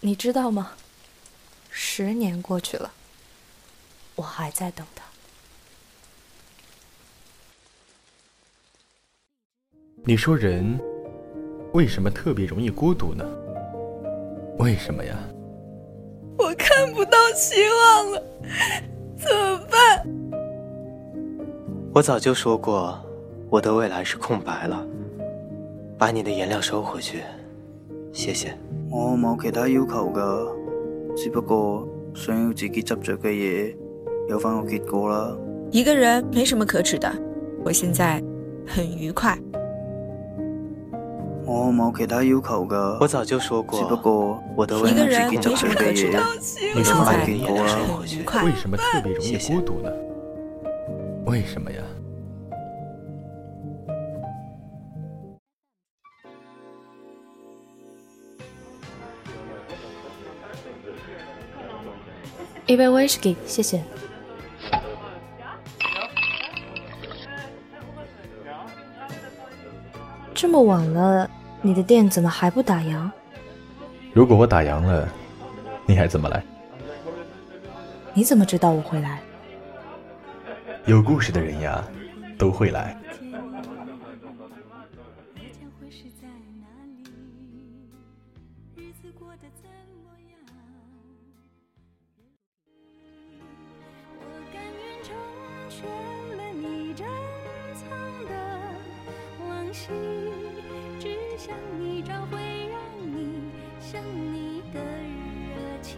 你知道吗？十年过去了，我还在等他。你说人为什么特别容易孤独呢？为什么呀？我看不到希望了，怎么办？我早就说过，我的未来是空白了。把你的颜料收回去，谢谢。我冇其他要求噶，只不过想要自己执着嘅嘢有翻个结果啦。一个人没什么可耻的，我现在很愉快。我冇其他要求噶，我早就说过，只不过我的未一个来人没什么可耻的，你现在。很愉快为。什么特别容易孤独呢？为什么呀？一杯威士忌，谢谢。这么晚了，你的店怎么还不打烊？如果我打烊了，你还怎么来？你怎么知道我会来？有故事的人呀，都会来。全了你珍藏的往昔，只想你找回让你想你的热情。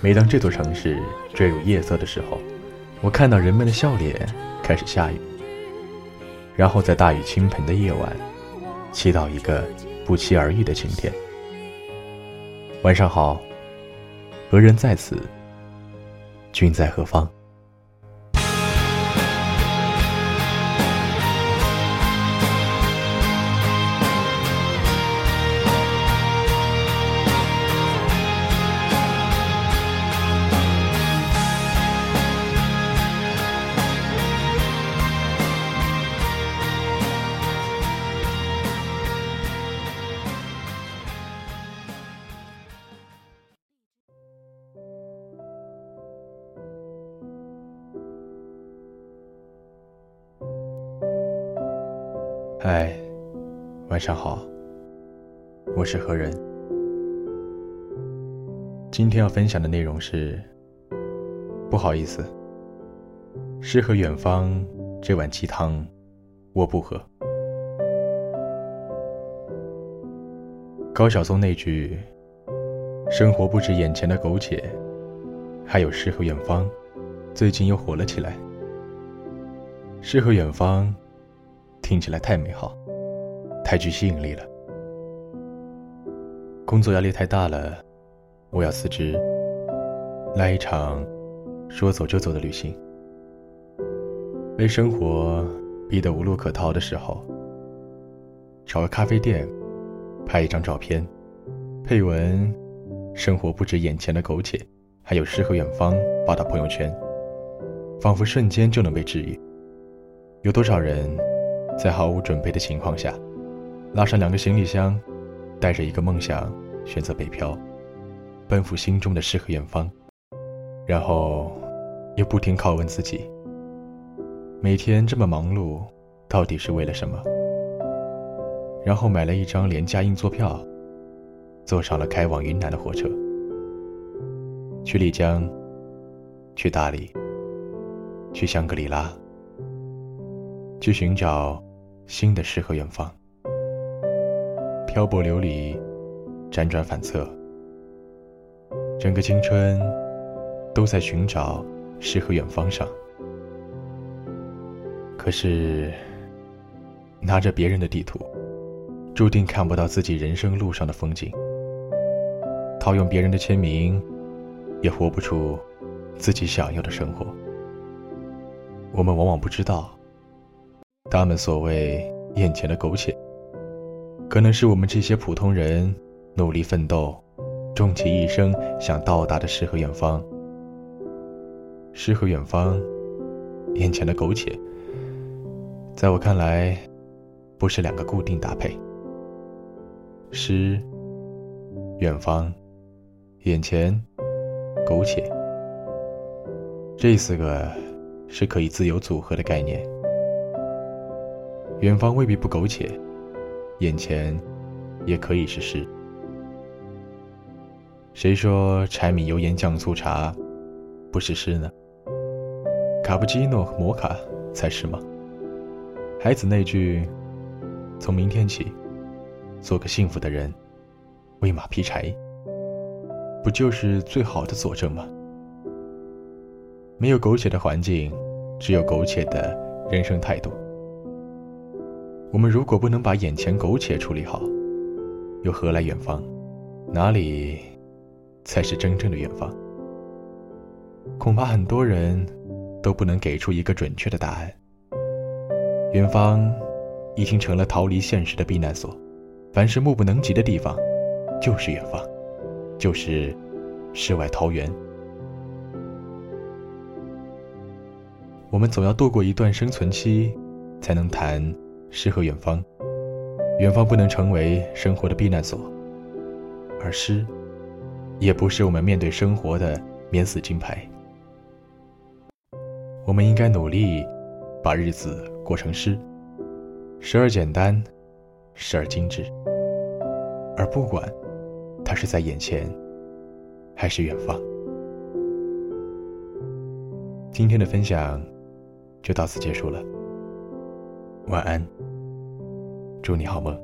每当这座城市坠入夜色的时候，我看到人们的笑脸开始下雨，然后在大雨倾盆的夜晚，祈祷一个不期而遇的晴天。晚上好，何人在此？君在何方？嗨，晚上好，我是何人。今天要分享的内容是，不好意思，诗和远方这碗鸡汤，我不喝。高晓松那句“生活不止眼前的苟且，还有诗和远方”，最近又火了起来。诗和远方。听起来太美好，太具吸引力了。工作压力太大了，我要辞职，来一场说走就走的旅行。被生活逼得无路可逃的时候，找个咖啡店，拍一张照片，配文“生活不止眼前的苟且，还有诗和远方”，发到朋友圈，仿佛瞬间就能被治愈。有多少人？在毫无准备的情况下，拉上两个行李箱，带着一个梦想，选择北漂，奔赴心中的诗和远方，然后又不停拷问自己：每天这么忙碌，到底是为了什么？然后买了一张廉价硬座票，坐上了开往云南的火车，去丽江，去大理，去香格里拉。去寻找新的诗和远方，漂泊流离，辗转反侧，整个青春都在寻找诗和远方上。可是，拿着别人的地图，注定看不到自己人生路上的风景；套用别人的签名，也活不出自己想要的生活。我们往往不知道。他们所谓眼前的苟且，可能是我们这些普通人努力奋斗，终其一生想到达的诗和远方。诗和远方，眼前的苟且，在我看来，不是两个固定搭配。诗，远方、眼前、苟且，这四个是可以自由组合的概念。远方未必不苟且，眼前也可以是诗。谁说柴米油盐酱醋茶不是诗呢？卡布奇诺和摩卡才是吗？孩子那句“从明天起，做个幸福的人，喂马劈柴”，不就是最好的佐证吗？没有苟且的环境，只有苟且的人生态度。我们如果不能把眼前苟且处理好，又何来远方？哪里才是真正的远方？恐怕很多人都不能给出一个准确的答案。远方已经成了逃离现实的避难所，凡是目不能及的地方，就是远方，就是世外桃源。我们总要度过一段生存期，才能谈诗和远方。远方不能成为生活的避难所，而诗，也不是我们面对生活的免死金牌。我们应该努力，把日子。过成诗，时而简单，时而精致，而不管它是在眼前，还是远方。今天的分享就到此结束了，晚安，祝你好梦。